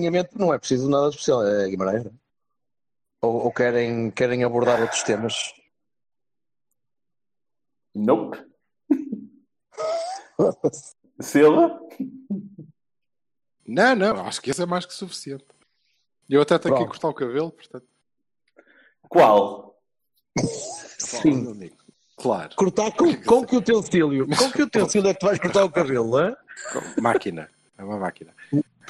Alinhamento não é preciso nada especial, é Guimarães. não é? Ou, ou querem, querem abordar outros temas? Nope. Silva? Não, não, acho que esse é mais que suficiente. Eu até tenho que Pronto. cortar o cabelo, portanto. Qual? Sim. Claro. Cortar com, com que utensílio? Com que utensílio é que tu vais cortar o cabelo? hã? Máquina. É uma máquina.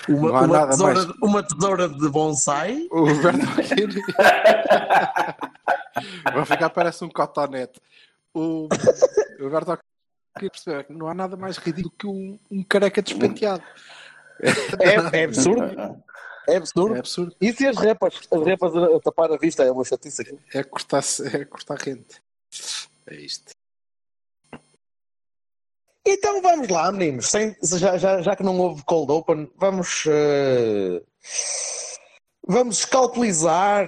Uma, uma nada tesoura, mais. uma tesoura de bonsai? O Roberto Aquino. Vai ficar parece um cotonete. O, o Roberto Aquino percebeu que não há nada mais ridículo que um, um careca despenteado. É, é absurdo. É absurdo. É absurdo. E se as repas, as repas a, a tapar a vista? É uma chatice aqui. É cortar, é cortar rente. É isto. Então vamos lá, meninos. Sem- já, já, já que não houve cold open, vamos. eh, vamos calculizar,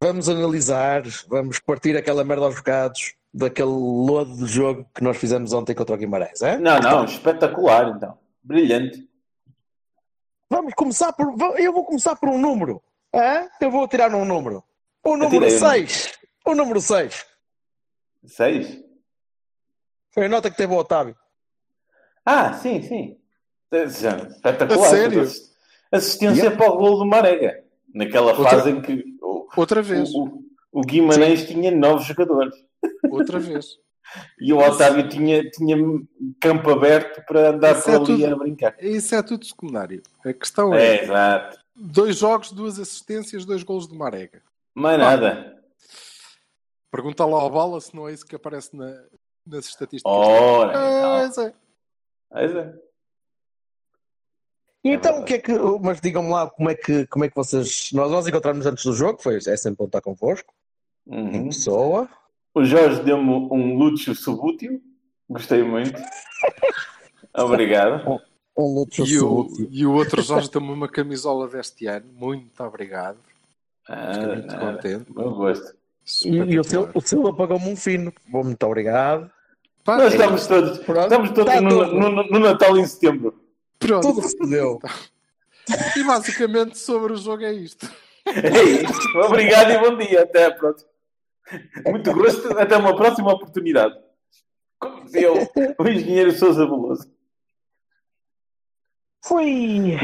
vamos analisar, vamos partir aquela merda aos bocados daquele lodo de jogo que nós fizemos ontem contra o Guimarães, é? Não, não, espetacular então. Brilhante. Vamos começar por. Eu vou começar por um número. É? Eu vou tirar um número. O número Atirei um. 6. O número 6. Seis? Foi a nota que teve o Otávio. Ah, sim, sim. Espetacular. A sério? Assi- Assistência para o gol do Marega. Naquela Outra- fase em que o, Outra vez. o, o Guimarães tinha nove jogadores. Outra vez. E o Otávio tinha, tinha campo aberto para andar Isso por é ali tudo- a brincar. Isso é tudo secundário. A questão é, É, exato. dois jogos, duas assistências, dois golos de Marega. Mais nada. Pergunta lá ao Bala se não é isso que aparece na- nas estatísticas. Ora, Ah, então. É. Pois é. Então, o que é que. Mas digam-me lá como é que, como é que vocês. Nós, nós encontramos antes do jogo, foi é sempre contar convosco, em Uhum. pessoa. O Jorge deu-me um Lúcio Subútil. Gostei muito. Obrigado. Um Lúcio E o, Subútil. e o outro Jorge deu-me uma camisola deste ano. Muito obrigado. Ah, Fiquei muito nada. contente. Meu gosto. E, e o. Sil- o Silva pagou-me um fino. Bom, muito obrigado. Pá, Nós é- estamos todos, Pronto. estamos todos Tá no, tudo. no- no Natal em setembro. Pronto. Tudo se deu. E basicamente sobre o jogo é isto. É isso. Obrigado e bom dia. Até a próxima. Muito gosto. Até uma próxima oportunidade. Como dizia o, o engenheiro Sousa Veloso. Foi.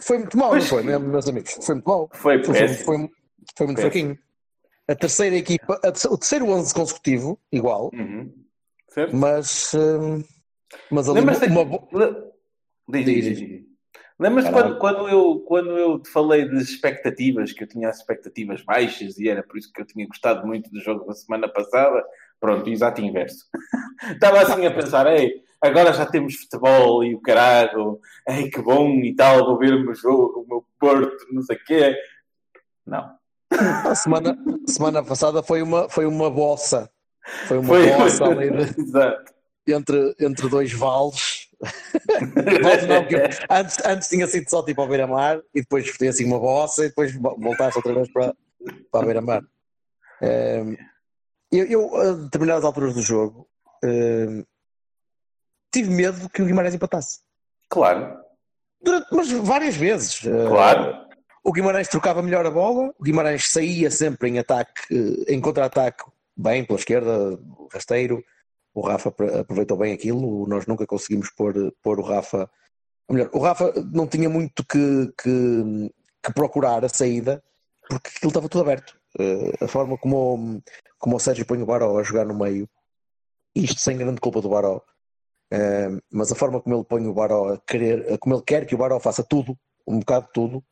Foi muito mal, Pois- não foi, mesmo, meus amigos? Foi muito mal. Foi Foi, péssimo. foi, foi muito Péssimo. fraquinho. A terceira equipa, a terce- o terceiro 11 consecutivo, igual, Uhum. Certo? mas. hum, mas ali Lembras-te uma, que- Diz, diz, Diz. Lembras-te quando, quando, eu, quando eu te falei das expectativas, que eu tinha as expectativas baixas e era por isso que eu tinha gostado muito do jogo da semana passada? Pronto, exato inverso. Estava assim a pensar, ei, agora já temos futebol e o caralho, ei, que bom e tal, vou ver o meu jogo, o meu Porto, não sei o quê. Não. A semana, semana passada foi uma, foi uma bossa. Foi uma Foi, bossa ali entre, entre dois vales. Não, antes, antes tinha sido só tipo ao beira-mar e depois foi assim uma bossa e depois vo- voltaste outra vez para, para a beira-mar. Ehm, eu, eu, a determinadas alturas do jogo, ehm, tive medo que o Guimarães empatasse. Claro, Durante, mas várias vezes. Eh, claro. O Guimarães trocava melhor a bola, o Guimarães saía sempre em ataque, em contra-ataque, bem pela esquerda, rasteiro. O Rafa apro- aproveitou bem aquilo, nós nunca conseguimos pôr, pôr o Rafa. ou melhor, o Rafa não tinha muito que, que, que procurar a saída, porque aquilo estava tudo aberto. Eh, A forma como, o- como o Sérgio põe o Baró a jogar no meio, isto sem grande culpa do Baró, eh, mas a forma como ele põe o Baró a querer, como ele quer que o Baró faça tudo, um bocado de tudo,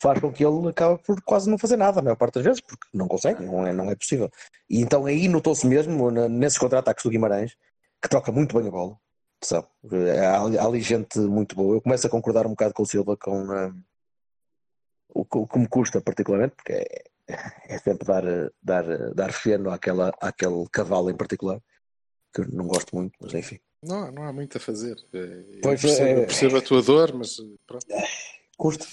faz com que ele acabe por quase não fazer nada a maior parte das vezes, porque não consegue, não é, não é possível. E então aí notou-se mesmo, nesses contra-ataques do Guimarães, que troca muito bem a bola. Atenção, há, ali- há ali gente muito boa. Eu começo a concordar um bocado com o Silva com ah, o, que- o que me custa particularmente, porque é, é sempre dar, eh, dar, eh, dar feno àquela, àquele cavalo em particular, que eu não gosto muito, mas enfim. Não, não há muito a fazer. É, Eu Pois percebo, é. percebo a tua dor, mas pronto, Custa.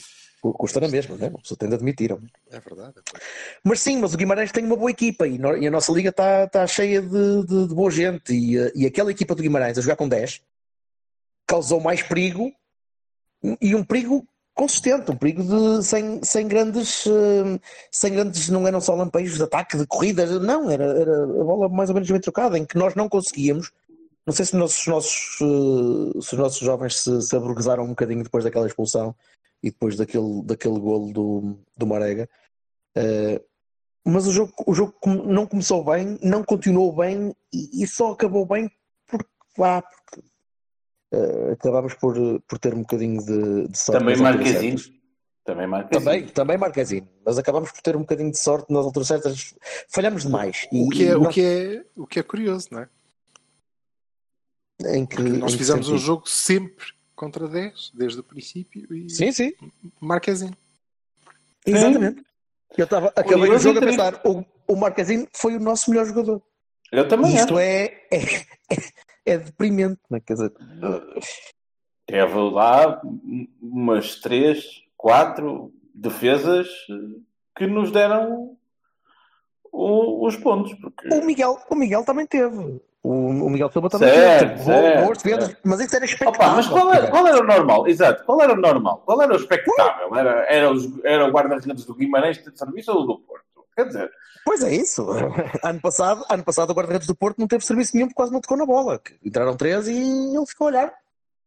Cu- Custa na mesma, né? Pessoa tem de admitir. é? é verdade. é Mas sim, mas o Guimarães tem uma boa equipa e, no- e a nossa liga está tá cheia de, de- de boa gente. E, eh, e aquela equipa do Guimarães a jogar com 10 causou mais perigo e um perigo consistente, um perigo de, sem, sem grandes eh, sem grandes, não eram só lampejos de ataque, de corrida, não, era, era a bola mais ou menos bem trocada, em que nós não conseguíamos. Não sei se os nossos, nossos, eh, se os nossos jovens se, se um bocadinho depois daquela expulsão e depois daquele, daquele golo do, do Marega. Eh, mas o jogo, o jogo não começou bem, não continuou bem e, e só acabou bem porque, vá, porque eh, acabámos por, por ter um bocadinho de, de sorte. Também Marquezinho. Também Marquezinho. Também, também Marquezinho, mas acabámos por ter um bocadinho de sorte nas alturas certas. Falhamos demais. O E- que é, o que é, o que é curioso, não é? em que, Porque nós em que fizemos um jogo sempre contra 10, desde o princípio, e Sim, sim, Marquezinho. exatamente. Eu estava, acabei o jogo a pensar, o, o Marquezinho foi o nosso melhor jogador. Eu também isto é, é, é deprimente, não é? Quer dizer, Teve lá umas três, quatro defesas que nos deram o- os pontos. Porque... o Miguel, o Miguel também teve. O, Miguel Silva também Certo, certo. mas isso era expectável. Opa, mas qual era, qual era o normal? Exato, qual era o normal? Qual era o expectável? Era, era, os, era o guarda-redes do Guimarães de serviço ou do Porto? Quer dizer, Pois é isso. Ano passado, ano passado o guarda-redes do Porto não teve serviço nenhum porque quase não tocou na bola. Entraram três e ele ficou a olhar.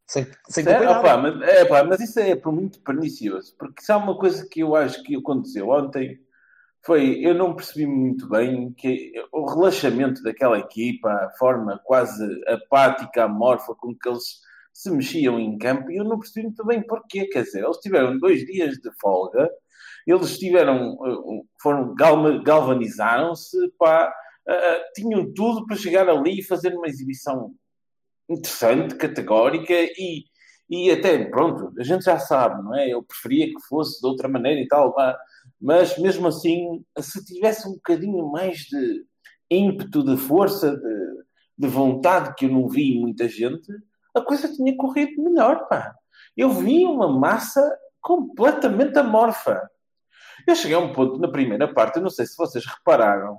Sem, sem Opa, mas, é, pá, mas isso é por muito pernicioso, porque se há uma coisa que eu acho que aconteceu ontem foi, eu não percebi muito bem que o relaxamento daquela equipa, a forma quase apática, amorfa com que eles se mexiam em campo, e eu não percebi muito bem porquê, quer dizer, eles tiveram dois dias de folga, eles tiveram, uh, foram, galvanizaram-se, pá, uh, uh, tinham tudo para chegar ali e fazer uma exibição interessante, categórica e, e até, pronto, a gente já sabe, não é? Eu preferia que fosse de outra maneira e tal, pá. Mas mesmo assim, se tivesse um bocadinho mais de ímpeto, de força, de, de vontade que eu não vi em muita gente, a coisa tinha corrido melhor, pá. Eu vi uma massa completamente amorfa. Eu cheguei a um ponto na primeira parte, não sei se vocês repararam,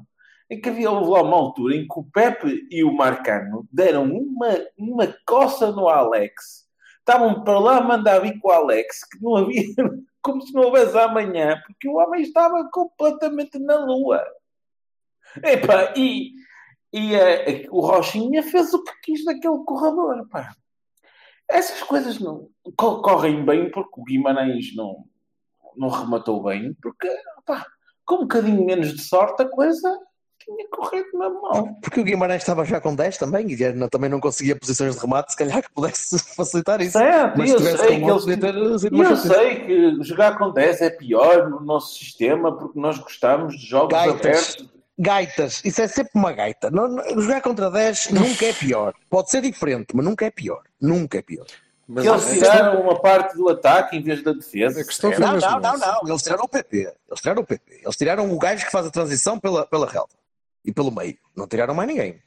em que havia lá uma altura em que o Pepe e o Marcano deram uma, uma coça no Alex. Estavam para lá a mandar vir com o Alex, que não havia, como se não houvesse amanhã, porque o homem estava completamente na lua. Epá, e, e eh, o Rochinha fez o que quis daquele corredor, pá. Essas coisas não co- correm bem porque o Guimarães não, não rematou bem, porque, pá, com um bocadinho menos de sorte a coisa tinha corrido na mão. Porque o Guimarães estava já com 10 também e também não conseguia posições de remate, se calhar que pudesse facilitar isso. Certo, Mas eu sei com que eles... ter E eu sei que jogar com 10 é pior no nosso sistema porque nós gostamos de jogos Gaitas. abertos. Gaitas, isso é sempre uma gaita. Não- não- jogar contra 10 nunca é pior. Pode ser diferente, mas nunca é pior. Nunca é pior. Mas Eles tiraram uma parte do ataque em vez da defesa. Foi- Não, não, não, isso. não. Eles tiraram o PP. Eles tiraram o PP. Eles tiraram o gajo que faz a transição pela, pela relva e pelo meio. Não tiraram mais ninguém.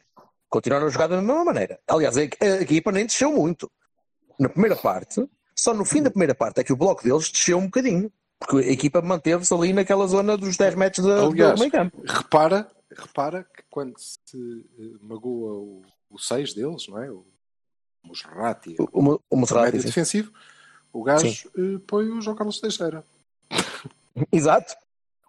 Continuaram a jogar da mesma maneira. Aliás, a, a equipa nem desceu muito. Na primeira parte, só no fim da primeira parte é que o bloco deles desceu um bocadinho. Porque a equipa manteve-se ali naquela zona dos 10 metros da- Aliás, do meio campo. repara, repara que quando se eh, magoa o, o 6 deles, não é? O Musrati, O, o, o sim. defensivo, o gajo eh, põe o João Carlos Teixeira. Exato.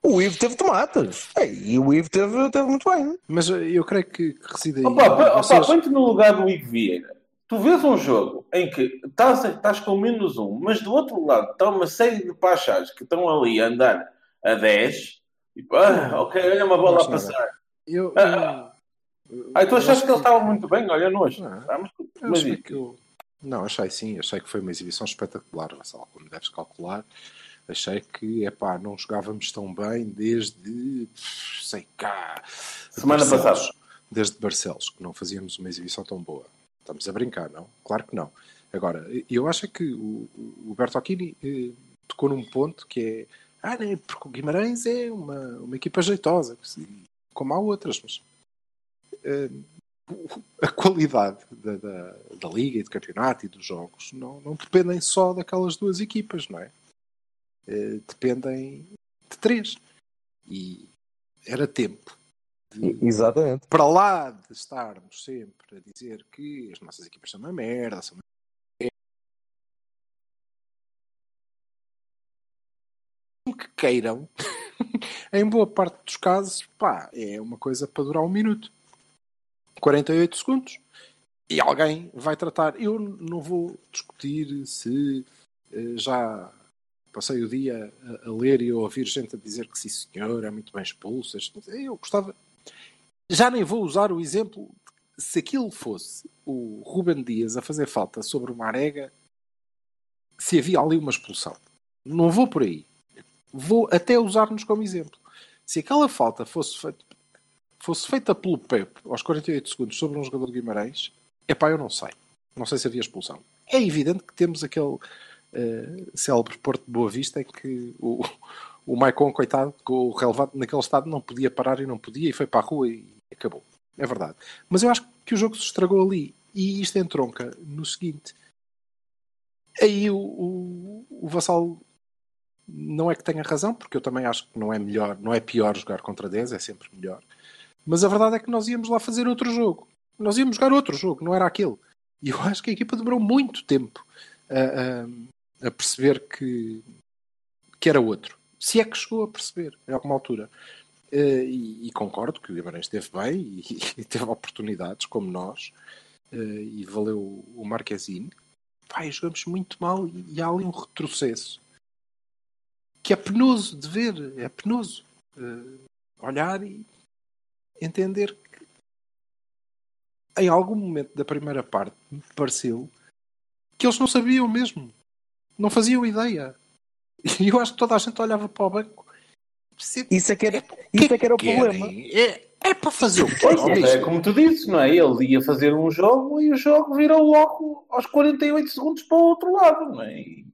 O Ivo teve tomates. E o Ivo teve, teve muito bem. Mas eu creio que, que reside aí. Opa, opa, Vocês- põe-te no lugar do Igor Vieira. Tu vês um jogo em que estás, estás com menos um, mas do outro lado está uma série de pachás que estão ali a andar a 10. E, ah, ok, olha uma bola a passar. eu, Ah, eu- Ah, tu eu achaste acho que ele estava muito bem? Olha, não achei. Não. Ah, mas- Eu mas que eu... Não, achei sim, achei que foi uma exibição espetacular, Vassal, como deves calcular. Achei que, epá, não jogávamos tão bem desde, sei cá, Semana Barcelos. passada. Desde Barcelos, que não fazíamos uma exibição tão boa. Estamos a brincar, não? Claro que não. Agora, eu acho que o, o Bertocchini eh, tocou num ponto que é ah, né, porque o Guimarães é uma, uma equipa jeitosa, como há outras, mas eh, a qualidade da, da, da liga e do campeonato e dos jogos não, não dependem só daquelas duas equipas, não é? Eh, dependem de três. E era tempo de, Exatamente. para lá de estarmos sempre a dizer que as nossas equipas são uma merda, são uma que queiram, em boa parte dos casos, pá, é uma coisa para durar um minuto. 48 segundos. E alguém vai tratar. Eu não vou discutir se eh, já passei o dia a, a ler e a ouvir gente a dizer que sim senhor, é muito bem expulsas. Eu gostava. Já nem vou usar o exemplo. Se aquilo fosse o Ruben Dias a fazer falta sobre uma arega, se havia ali uma expulsão. Não vou por aí vou até usar-nos como exemplo. Se aquela falta fosse feita, fosse feita pelo Pep aos 48 segundos sobre um jogador de Guimarães, é pá, eu não sei. Não sei se havia expulsão. É evidente que temos aquele uh, célebre Porto de Boa Vista em que o, o Maicon, coitado, com o relevado naquele estado, não podia parar e não podia e foi para a rua e acabou. É verdade. Mas eu acho que o jogo se estragou ali. E isto entronca no seguinte. Aí o, o, o Vassal não é que tenha razão, porque eu também acho que não é melhor, não é pior jogar contra 10, é sempre melhor. Mas a verdade é que nós íamos lá fazer outro jogo. Nós íamos jogar outro jogo, não era aquele. E eu acho que a equipa demorou muito tempo a, a, perceber que, que era outro. Se é que chegou a perceber, em alguma altura. Uh, e, e, concordo que o Guimarães esteve bem e, e teve oportunidades, como nós, uh, e valeu o Marquezine. Pai, jogamos muito mal e, e há ali um retrocesso que é penoso de ver, é penoso uh, olhar e entender que em algum momento da primeira parte me pareceu que eles não sabiam mesmo, não faziam ideia. E eu acho que toda a gente olhava para o banco. Isso é que era, isso é que era o problema. É, é para fazer o quê? Pois, é, como tu dizes, não é? Ele ia fazer um jogo e o jogo virou logo aos 48 segundos para o outro lado, não é? E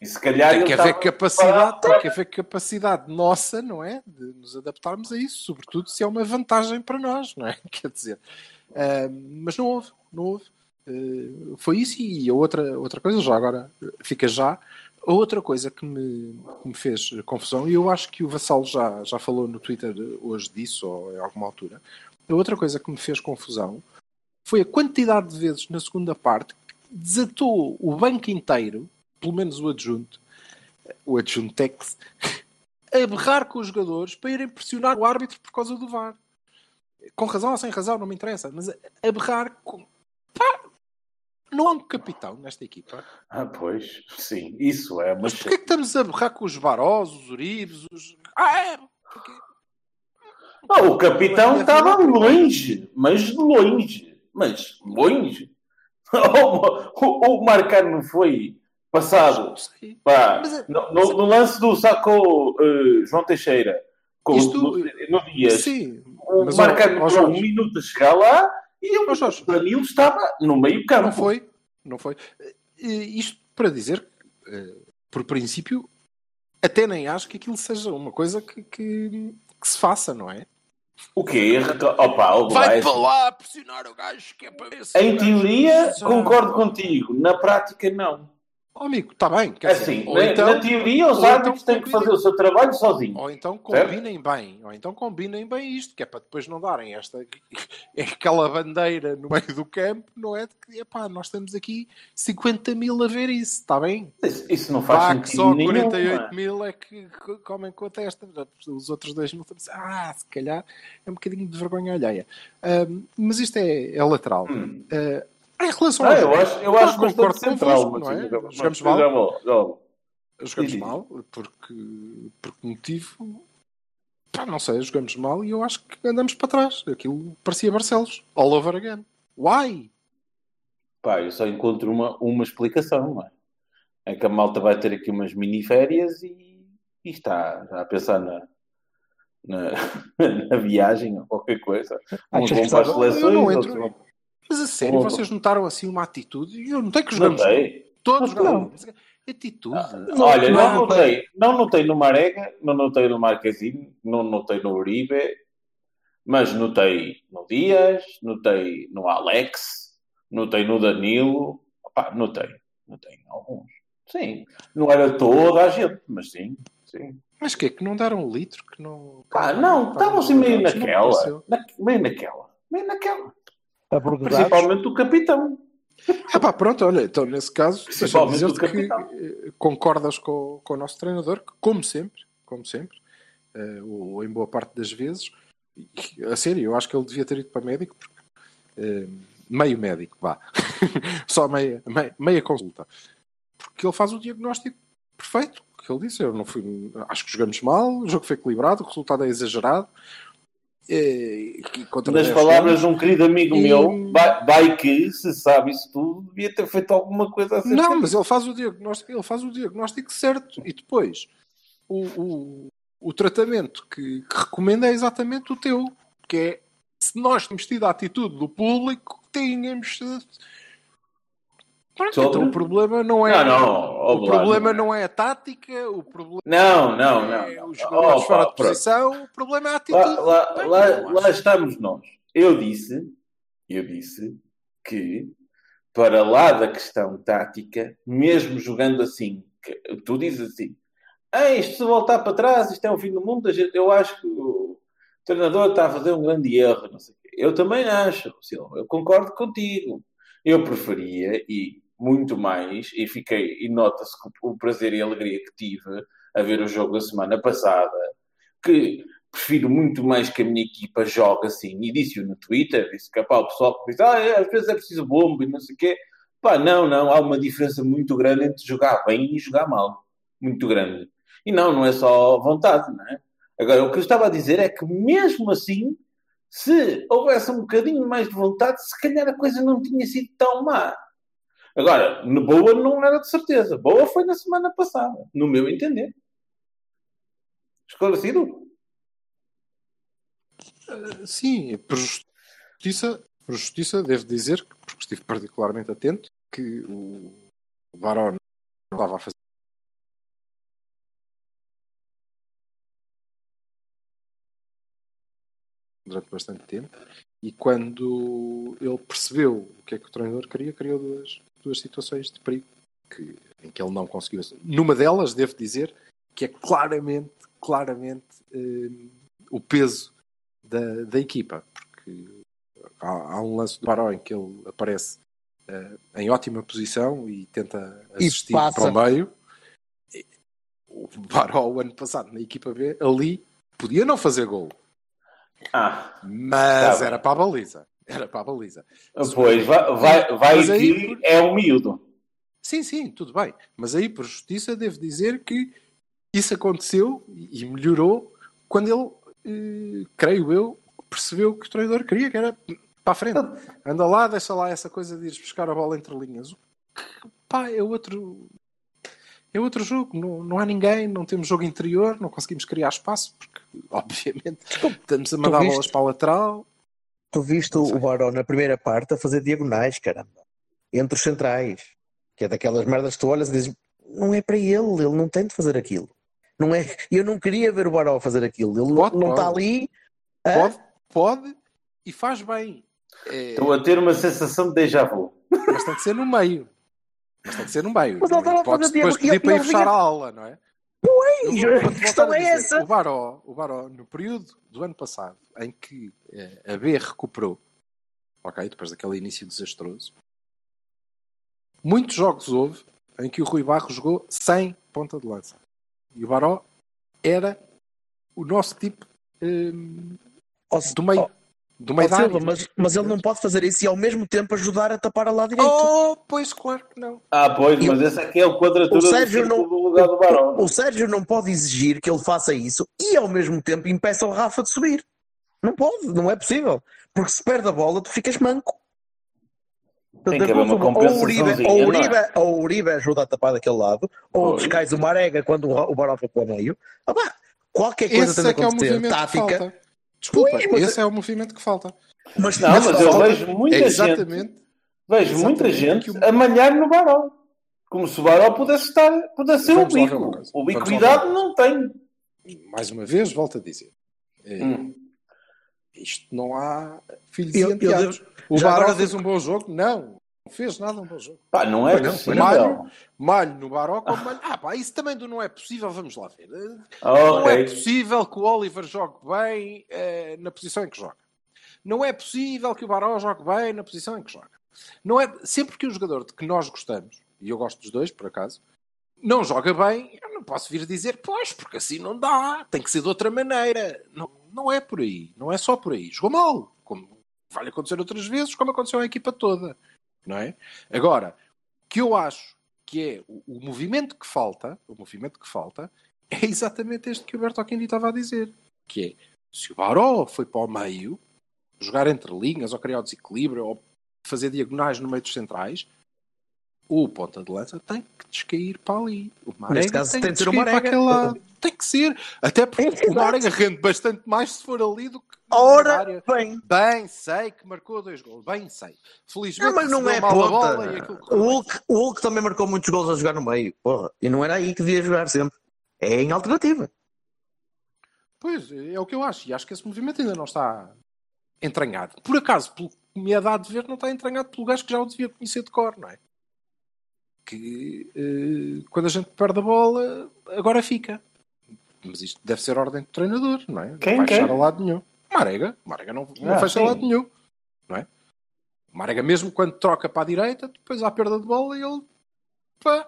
e se calhar tem que haver capacidade, tem que haver capacidade nossa, não é? De nos adaptarmos a isso, sobretudo se é uma vantagem para nós, não é? Quer dizer, uh, mas não houve, não houve. Uh, foi isso e outra, outra coisa, já agora fica já. A outra coisa que me, que me fez confusão, e eu acho que o Vassal já, já falou no Twitter hoje disso, ou em alguma altura, a outra coisa que me fez confusão foi a quantidade de vezes na segunda parte que desatou o banco inteiro pelo menos o adjunto, o adjunto Tex, a berrar com os jogadores para irem pressionar o árbitro por causa do VAR. Com razão ou sem razão, não me interessa, mas a berrar com. Não há um capitão nesta equipa. Ah, pois, sim, isso é. Mas porquê que estamos a berrar com os Barós, os Uribes, os. Ah, é! Porque... Ah, o capitão estava longe, mas longe, mas longe. o, o, Marcano não foi Passado. Pá, Mas, no, no, no, lance do saco uh, João Teixeira, com, isto, no, no Dias, sim, o Marcano demorou um minuto a chegar lá e o Danilo estava no meio campo. Não foi, não foi. Isto para dizer, uh, por princípio, até nem acho que aquilo seja uma coisa que, que, que se faça, não é? O quê? Opa, vai para lá pressionar o gajo que é para ver se Em teoria, concordo contigo. Na prática, não. Oh, amigo, está bem. Quer assim, dizer, na, então, na teoria, os árbitros então têm que fazer o seu trabalho sozinhos. Ou então combinem certo? bem, ou então combinem bem isto, que é para depois não darem esta é aquela bandeira no meio do campo, não é? De que epá, nós temos aqui 50 mil a ver isso, está bem? Isso, isso não faz sentido. só 48 nenhum, mil é que comem com a testa, os outros dois mil estão ah, se calhar é um bocadinho de vergonha alheia. Mas isto é, é lateral. Hum. Uh, em relação ah, eu acho, eu acho concordo central, não é? Jogamos, jogamos mal. Jogamos mal, porque por que motivo? Pá, não sei, jogamos mal e eu acho que andamos para trás. Aquilo parecia Barcelos. All over again. Why? Pá, eu só encontro uma, uma explicação, não é? É que a malta vai ter aqui umas mini férias e e está já a pensar na, na, na viagem ou qualquer coisa. Achas vão que para as estava- Eu seleções, não entro. Mas a sério, Não, vocês notaram assim uma atitude? E eu notei que jogamos Notei. todos. Mas Atitude. Olha, não, não, notei, não notei no Marega, não notei no Marquezine, não notei no Uribe, mas notei no Dias, notei no Alex, notei no Danilo, Opá, notei, notei alguns. Sim, não era toda a gente, mas sim, sim. Mas que é que não deram um litro? Que não. Pá, não, estavam assim meio naquela, na- meio naquela, meio naquela. Abordados. Principalmente o capitão. Ah pá, pronto, olha, então nesse caso, o que capitão. eh, concordas com, com o nosso treinador, que como sempre, como sempre, eh, ou em boa parte das vezes, a sério, eu acho que ele devia ter ido para médico, porque, eh, meio médico, vá, só meia, meia, meia consulta, porque ele faz o diagnóstico perfeito, que ele disse, eu não fui, acho que jogamos mal, o jogo foi equilibrado, o resultado é exagerado, eh, Das 10 palavras de um querido amigo E- meu, vai, que, se sabe isso tudo, devia ter feito alguma coisa assim. Não, mas ele faz o diagnóstico, ele faz o diagnóstico certo e depois o, o, o tratamento que, que recomenda é exatamente o teu, que é se nós tínhamos tido a atitude do público, tínhamos tido- Pronto, Sobre? então o problema não é Não, não, o problema não não é a tática, o problema Não, não, não. é os jogadores Oh, fora de pronto. posição, o problema é a atitude. Lá, lá, Bem, lá, lá estamos nós. Eu disse, eu disse que para lá da questão tática, mesmo jogando assim, que tu dizes assim, "Ei, isto se voltar para trás, isto é o fim do mundo, a gente- eu acho que o treinador está a fazer um grande erro. Eu também acho, Silva, eu concordo contigo. Eu preferia, e muito mais, e fiquei, e nota-se o prazer e a alegria que tive a ver o jogo da semana passada, que prefiro muito mais que a minha equipa jogue assim. E disse-o no Twitter, disse que pá, o pessoal diz, ah, é, às vezes é preciso bomba e não sei o quê. Pá, não, não, há uma diferença muito grande entre jogar bem e jogar mal. Muito grande. E não, não é só vontade, não é? Agora, o que eu estava a dizer é que mesmo assim, se houvesse um bocadinho mais de vontade, se calhar a coisa não tinha sido tão má. Agora, boa não era de certeza. Boa foi na semana passada, no meu entender. Esclarecido? Sim, por justiça, por justiça, devo dizer, porque estive particularmente atento, que o Barón não estava a fazer durante bastante tempo e quando ele percebeu o que é que o treinador queria, criou duas, duas situações de perigo que, em que ele não conseguiu. Numa delas, devo dizer, que é claramente, claramente eh, o peso da, da equipa, porque há, há um lance do Baró em que ele aparece eh, em ótima posição e tenta E assistir passa. para o meio. E O Baró, o ano passado, na equipa B, ali podia não fazer gol, Ah, mas Tá era para a baliza. Era para a baliza. pois, vai, vai, vai Mas aí, é um miúdo. Sim, sim, tudo bem. Mas aí, por justiça, devo dizer que isso aconteceu e melhorou quando ele, eh, creio eu, percebeu que o treinador queria, que era para a frente. Anda lá, deixa lá essa coisa de ires buscar a bola entre linhas. Pá, é outro. É outro jogo, não, não há ninguém, não temos jogo interior, não conseguimos criar espaço, porque, obviamente, estamos a mandar bolas para a lateral. Tu viste o Barão na primeira parte a fazer diagonais, caramba. Entre os centrais. Que é daquelas merdas que tu olhas e dizes, não é para ele, ele não tem de fazer aquilo. Não é, eu não queria ver o Barão a fazer aquilo. Ele Pode, não está ali. Pode, pode e faz bem. É, Estou a ter uma sensação de déjà vu. Mas tem que ser no meio. Mas tem que ser no meio. Mas ele estava a Podes fazer depois pedir para ir fechar a aula, não é? Pois, vou-te voltar questão é essa. O Baró, o Baró, no período do ano passado, em que eh, a B recuperou, ok, depois daquele início desastroso, muitos jogos houve em que o Rui Barros jogou sem ponta de lança. E o Baró era o nosso tipo hum, do meio. Do meio Silva, mas, mas ele não pode fazer isso e ao mesmo tempo ajudar a tapar a lado direito. Oh, pois claro que não. Ah, pois, E mas o- esse aqui é o quadratura o Sérgio do, não- do lugar do Barão. O Sérgio não pode exigir que ele faça isso e ao mesmo tempo impeça o Rafa de subir. Não pode, não é possível. Porque se perde a bola, tu ficas manco. Tem que haver uma ou o Uribe, ou o Uribe, é? ou o Uribe ajuda a tapar daquele lado, ou descais o Marega quando o, o Baró foi para o meio. Ah, pá, qualquer coisa Esse tem é de que é o acontecer. que tática. Desculpa, Pois, mas- esse é o movimento que falta. Mas, Não, mas eu falta- vejo muita gente, Exatamente. vejo muita exatamente gente que o- a malhar no Baró. Como se o Baró pudesse estar, pudesse ser o Vamos bico. O bico ver. não tem. Mais uma vez, volto a dizer. Eh, Hum. Isto não há filhos Eu- e eu O agora fez um bom jogo? Não. Não fez nada um bom jogo. Pá, não é não, possível. Malho, malho no Baró como malho. Ah, pá, isso também do não é possível, vamos lá ver. Ah, Não é possível que o Oliver jogue bem eh, na posição em que joga. Não é possível que o Baró jogue bem na posição em que joga. Não é, sempre que um jogador de que nós gostamos, e eu gosto dos dois, por acaso, não joga bem, eu não posso vir dizer, pois, porque assim não dá, tem que ser de outra maneira. Não, não é por aí, não é só por aí. Jogou mal, como vai acontecer outras vezes, como aconteceu à equipa toda. Não é? Agora, o que eu acho que é o, o movimento que falta, o movimento que falta, é exatamente este que o Berto Aquindi estava a dizer. Que é, se o Baró foi para o meio, jogar entre linhas, ou criar o desequilíbrio, ou fazer diagonais no meio dos centrais, o ponta de lança tem que descair para ali. O Marega caso, tem, tem que ser para aquele lado. Tem que ser. Até porque Exato. o Marega rende bastante mais se for ali do que Ora, bem. Bem sei que marcou dois gols. Bem sei. Felizmente Não, mas não é mal a ponta. bola e aquilo O. Hulk, o Hulk também marcou muitos gols a jogar no meio. Porra. E não era aí que devia jogar sempre. É em alternativa. Pois, é o que eu acho. E acho que esse movimento ainda não está entranhado. Por acaso, pelo que me é dado de ver, não está entranhado pelo gajo que já o devia conhecer de cor, não é? Que eh, quando a gente perde a bola, agora fica. Mas isto deve ser ordem do treinador, não é? Quem, não vai quem? fechar a lado nenhum. Marega. Marega não, não Ah, fecha sim. lado nenhum. Não é? Marega mesmo quando troca para a direita, depois há perda de bola e ele... Pá,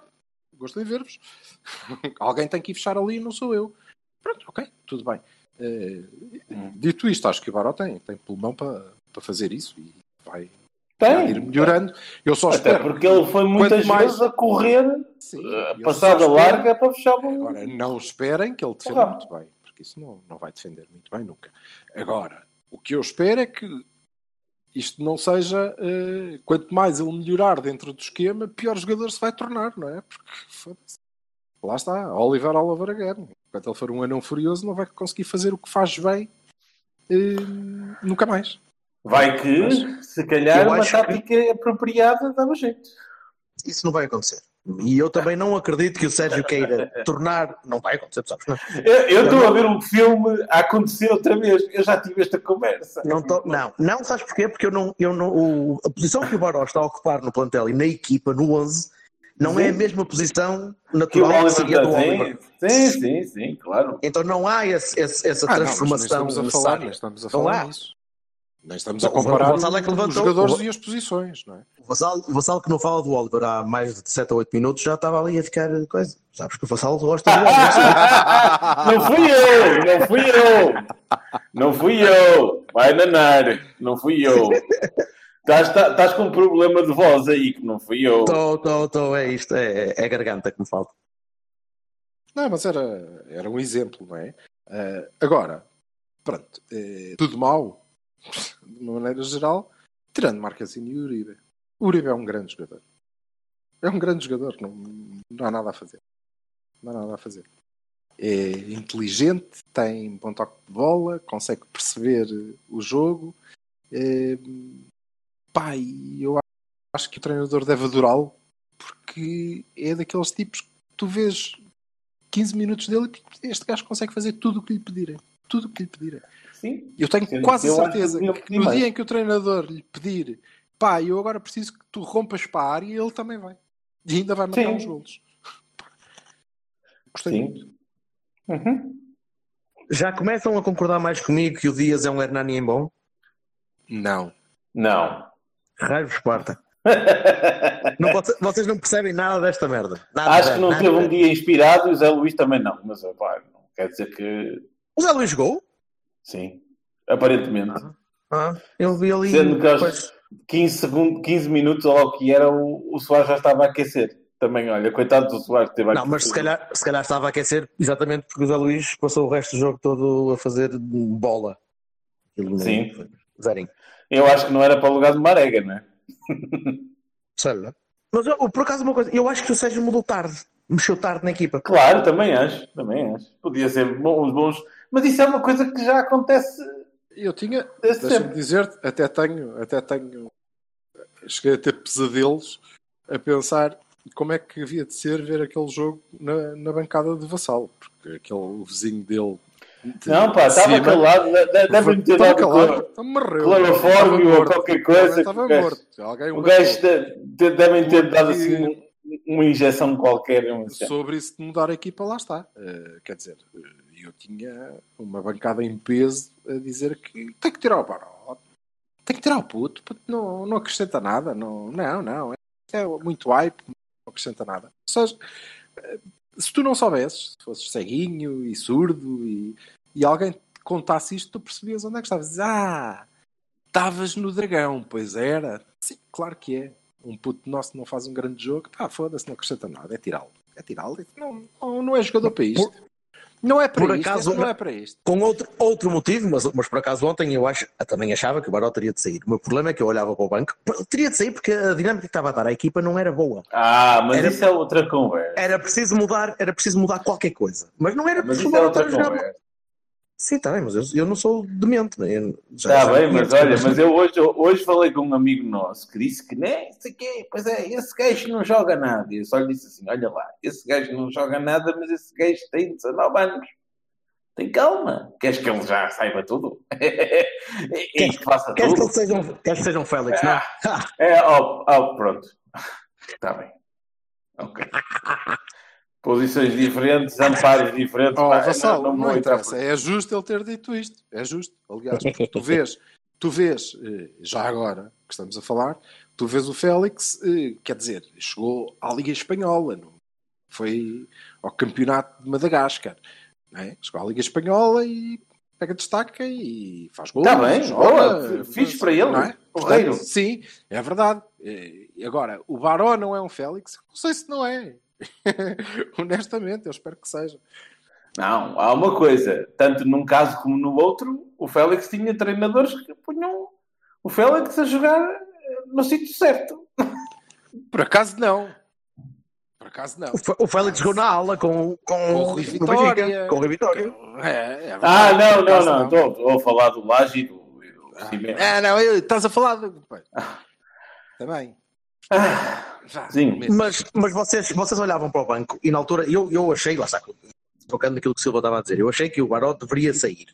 gosto de ver-vos. Alguém tem que ir fechar ali e não sou eu. Pronto, ok, tudo bem. Eh, Hum. dito isto, acho que o Baró tem, tem pulmão para, para fazer isso e vai vai ir Tem. melhorando. Eu só Até espero. porque ele foi muitas mais- vezes a correr, Sim, a eu passada larga para fechar o Agora, não esperem que ele defenda muito bem, isso não, não vai defender muito bem nunca. Agora, o que eu espero é que isto não seja. eh, quanto mais ele melhorar dentro do esquema, pior jogador se vai tornar, não é? Porque lá está, Oliver Oliver again. Enquanto ele for um anão furioso, não vai conseguir fazer o que faz bem eh, nunca mais. Vai que, se calhar, uma acho que- tática apropriada dava jeito. Isso não vai acontecer. E eu também não acredito que o Sérgio queira tornar. Não vai acontecer, sabes? Não, Eu estou a ver um filme a acontecer outra vez. Eu já tive esta conversa. não, tô- não, não, sabes porquê? Porque eu não, eu não, o- a posição que o Baró está a ocupar no plantel e na equipa, no 11, não é a mesma posição Que natural que seria do Oliver. sim, sim, sim, sim, claro. Então não há esse- esse- essa Ah, não, transformação nem estamos a falar, necessária. estamos a Não falar há. nisso. Nem estamos a comparar Vassal é que os levantou- jogadores o- e as posições, não é? O Vassal, o Vassal que não fala do Oliver há mais de 7 ou 8 minutos já estava ali a ficar coisa. Sabes que o Vassal gosta do Oliver. Não fui eu, não fui eu. Não fui eu. Vai nanar. Não fui eu. Estás, tá- estás com um problema de voz aí, que não fui eu. Estou, estou, estou, é isto, é, é a garganta que me falta. Não, mas era, era um exemplo, não é? Ah, agora, pronto, eh, tudo mau, de uma maneira geral, tirando Marquezine e Uribe. Uribe é um grande jogador. É um grande jogador, não, não há nada a fazer. Não há nada a fazer. É inteligente, tem bom toque de bola, consegue perceber o jogo. É, eu acho que o treinador deve adorá-lo porque é daqueles tipos que tu vês 15 minutos dele e este gajo consegue fazer tudo o que lhe pedirem. Tudo o que lhe pedirem. Sim. Eu tenho Sim, quase eu certeza que que no dia em que o treinador lhe pedir pá, eu agora preciso que tu rompas para a área, ele também vai. E ainda vai marcar Sim. uns golos. Gostei Sim. muito. Uhum. Já começam a concordar mais comigo que o Dias é um Hernani em bom? Não. Não. Raio Esparta. Não vocês não percebem nada desta merda. Nada, Acho que não nada. teve um dia inspirado e o Zé Luís também não. Mas pá, não quer dizer que. O Zé Luís jogou? Sim. Aparentemente. Ah, eu vi ali. Sendo que aos Pois. 15, segundos, 15 minutos, ou o que era, o, o Soares já estava a aquecer. Também, olha, coitado do Soares teve a Não, mas se calhar, se calhar estava a aquecer exatamente porque o Zé Luís passou o resto do jogo todo a fazer bola. Não- Sim. Zerinho. Eu acho que não era para o lugar de Marega, não é? Sei lá. Mas eu, por acaso, uma coisa, eu acho que o Sérgio mudou tarde. Mexeu tarde na equipa. Claro, também acho, também acho. Podia ser bons, bons. Mas isso é uma coisa que já acontece. Eu tinha, deixa-me dizer, até tenho, até tenho, cheguei a ter pesadelos a pensar como é que havia de ser ver aquele jogo na, na bancada de Vassal, porque aquele o vizinho dele. de Não, pá, estava cima, calado. de- de- Devem ter dado clorofórmio ou qualquer coisa Estava morto. Alguém O gajo de- de- devem ter dado assim um- uma injeção qualquer. Sobre isso de mudar a equipa, lá está. Eh, quer dizer, eh, eu tinha uma bancada em peso a dizer que tem que tirar o Baró, tem que tirar o puto, não, não acrescenta nada. Não, não, não. É muito hype, não acrescenta nada. Ou seja, eh, se tu não soubesses, se fosses ceguinho e surdo e, e alguém te contasse isto, tu percebias onde é que estavas. Dizes, ah, estavas no dragão, pois era. Sim, claro que é. Um puto nosso não faz um grande jogo, pá, foda-se, não acrescenta nada, é tirá-lo. É tirá-lo. Não, não, não é jogador para isto. Não é para por isto, acaso- este não é para isto. Com outro, outro motivo, mas, mas por acaso ontem eu, acho, eu também achava que o Baró teria de sair. O meu problema é que eu olhava para o banco, teria de sair porque a dinâmica que estava a dar à equipa não era boa. Ah, mas Era- isso é outra conversa. Era preciso mudar, era preciso mudar qualquer coisa. Mas não era Mas preciso isso é mudar outra conversa. Sim, está bem, mas eu, eu não sou demente. né? Está bem, mas olha, mas eu hoje, hoje falei com um amigo nosso que disse que nem sei quê, pois é, esse gajo não joga nada. E eu só lhe disse assim: olha lá, esse gajo não joga nada, mas esse gajo tem 19 anos. Tem calma. Queres que ele já saiba tudo? Queres- que faça Queres que, tudo? eles sejam, queres que sejam Félix, não? Ah, é, ó, ó, pronto. Está bem. Ok. Posições diferentes, amparos diferentes. Oh, pá, Vassal, não, vou entrar interessa. por- É justo ele ter dito isto. É justo. Aliás, tu vês, tu vês, eh, já agora que estamos a falar, tu vês o Félix, eh, quer dizer, chegou à Liga Espanhola, não? foi ao Campeonato de Madagascar. não é? Chegou à Liga Espanhola e pega destaca e faz gols. Tá bem, joga, fixe para ele, não é? Portanto, Sim, é verdade. Eh, agora, o Baró não é um Félix? Não sei se não é. Honestamente, eu espero que seja. Não, há uma coisa. Tanto num caso como no outro, o Félix tinha treinadores que punham o Félix a jogar eh, no sítio certo. Por acaso não. Por acaso não. O O Félix jogou na aula com, com, Com o Rui Vitória. Benfica, com o Rui Vitória. É, é. Ah, não, não, não. Estou estou a falar do Laje e do, e do Cimento. Ah, não, eu- estás a falar de... Pai, Também. Ah, Sim. Mas, mas vocês, vocês olhavam para o banco e na altura eu, eu achei, lá está, tocando naquilo que o Silva estava a dizer, eu achei que o Baró deveria sair.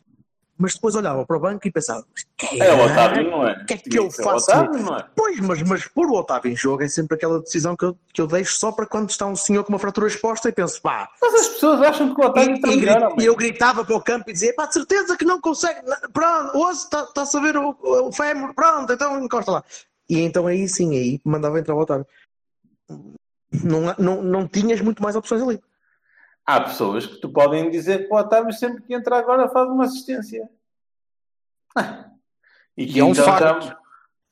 Mas depois olhava para o banco e pensava, mas que É o Otávio, não é? O que é que eu ser faço? O Otávio, não é? Pois, mas, mas pôr o Otávio em jogo é sempre aquela decisão que eu, que eu deixo só para quando está um senhor com uma fratura exposta e penso, pá. Mas as pessoas acham que o E, Otávio está e melhor, e eu gritava para o campo e dizia, pá, de certeza que não consegue. Pronto, está, está a saber o, o fémur, pronto, então encosta lá. E então aí sim, aí mandava entrar o Otávio. Não, não, não tinhas muito mais opções ali. Há pessoas que tu podem dizer que o Otávio sempre que entra agora faz uma assistência. Ah. E que E é um então facto. já,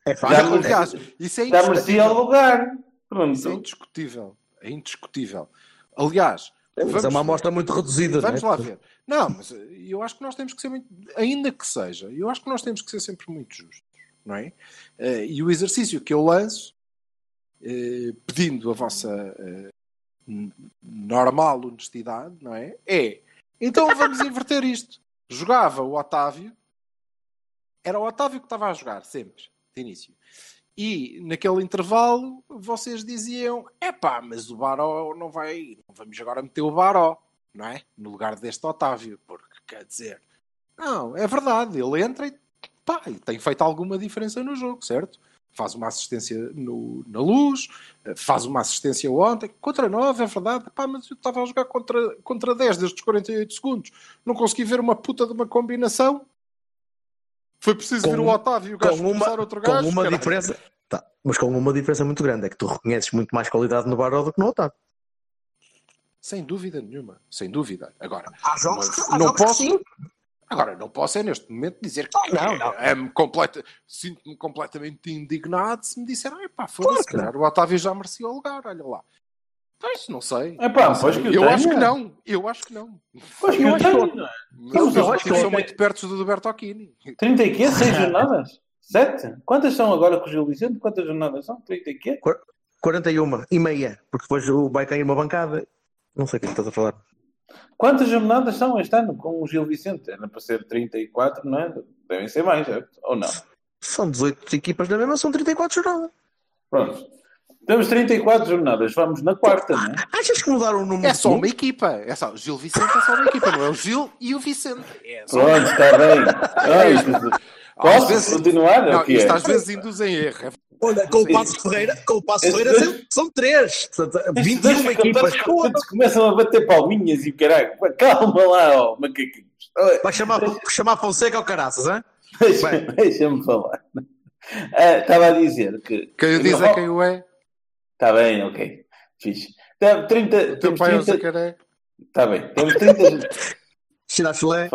É Já fácil. me- Aliás, isso é já indiscutível. lugar. Pronto. Isso é indiscutível. É indiscutível. Aliás, Mas é vamos- uma amostra muito reduzida. Vamos não é? lá ver. Não, mas eu acho que nós temos que ser muito, ainda que seja, eu acho que nós temos que ser sempre muito justos, não é? Eh, E o exercício que eu lanço, eh, pedindo a vossa eh, normal honestidade, não é? É, então vamos inverter isto. Jogava o Otávio, era o Otávio que estava a jogar sempre, de início. E naquele intervalo vocês diziam: epá, mas o Baró não vai, não vamos agora meter o Baró, não é? No lugar deste Otávio, porque quer dizer, não, é verdade, ele entra e pá, e tem feito alguma diferença no jogo, certo? Faz uma assistência no- na luz, eh, faz uma assistência ontem, contra 9, é verdade, pá, mas eu estava a jogar contra, contra 10 destes 48 segundos, não consegui ver uma puta de uma combinação. Foi preciso Com- ver o Otávio e o gajo com uma, outro com gajo. uma caralho. diferença. Tá, mas com uma diferença muito grande, é que tu reconheces muito mais qualidade no Baró do que no Otávio. Sem dúvida nenhuma, sem dúvida. Agora, Há jogos não, que- há não jogos que posso, sim. Agora não posso é neste momento dizer que Não, não. é-me completa, sinto-me completamente indignado se me disseram, pá, Claro foda-se, calhar o Otávio já merecia o lugar, olha lá. Pois, não sei. É pá, Não pois sei. que eu tenha. acho que não, eu acho que não. Pois que Eu eu acho tenho, que- não é? Mas Eu acho são muito perto do do Bertocchini. 30 e quê? 6 jornadas? 7? Quantas são agora com o Gil Vicente? Quantas jornadas são? 30 e quê? 41 e meia, porque depois o- vai cair uma bancada. Não sei o que é que estás a falar. Quantas jornadas são este ano com o Gil Vicente? Era para ser 34, não é? Devem ser mais, certo? Ou não? São 18 equipas na mesma, são 34 jornadas. Pronto. Temos 34 jornadas, vamos na quarta, não é? Achas que mudaram o número É só uma equipa. É só, o Gil Vicente é só uma equipa, não é o Gil e o Vicente. É Pronto, está bem. Ai, Às Posso vezes- continuar? Não, o que isto é? às vezes induz em erro. Olha, com o Passo Ferreira, com o Passo Ferreira dois- são, três. Portanto, Estes 21 dois equipas. começam a bater palminhas e caralho. Calma lá, ó, macaquinhos. Vai chamar, chamar Fonseca ao caraças, hein? Deixa-. Deixa-me falar. Ah, Estava a dizer que. Quem o diz é quem o é. Está bem, ok. Fixe. Tá, 30, O teu pai é o 30. Zacaré. Está bem. Temos 30. Chira filé.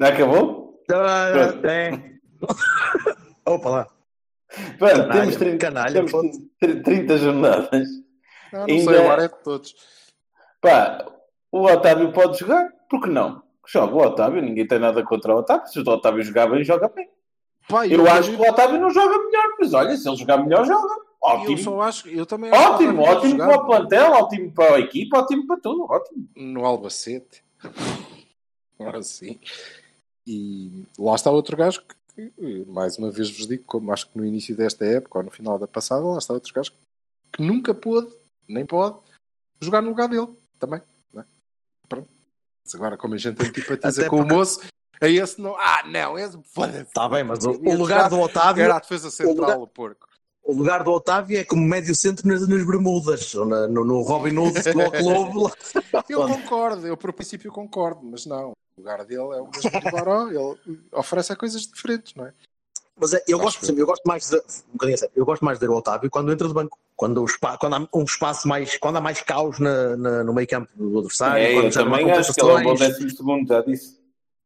Já acabou? Ah, é. Opa lá. Temos 30, canalha, temos foda-se. 30 jornadas. Não, não Ainda- sei, o ar é de todos. Pá, o Otávio pode jogar, por que não? Joga o Otávio, ninguém tem nada contra o Otávio. Se o Otávio jogar bem, joga bem. Pá, Eu acho que o Otávio não joga melhor, mas olha, se ele jogar melhor, joga. Eu Ótimo. só acho, eu também Ótimo, ótimo para o plantel, ótimo para a equipa, ótimo para tudo, ótimo. No Albacete. Ora sim. E lá está outro gajo que, que, mais uma vez vos digo, como acho que no início desta época ou no final da passada, lá está outro gajo que nunca pôde, nem pode, jogar no lugar dele também. Não é? Pronto. Mas agora, como a gente antipatiza com porque- o moço, a esse não. Ah, não, esse foda-se. Está bem, mas o, o lugar do Otávio. Era a defesa central, lugar- o porco. O lugar do Otávio é como médio centro nas, nas Bermudas, ou na- no, no Robin Hood Futebol Clube. Eu concordo, eu por princípio concordo, mas não. O lugar dele é o mesmo do Baró, ele oferece coisas diferentes, não é? Mas é, eu Acho gosto, eu gosto mais de, um bocadinho a sério, eu gosto mais de ver o Otávio quando entra de banco, quando, o espa, quando há um espaço mais, quando há mais caos na, na- no meio campo do adversário, É, quando eu também acho que ele é um bom décimo segundo, já disse.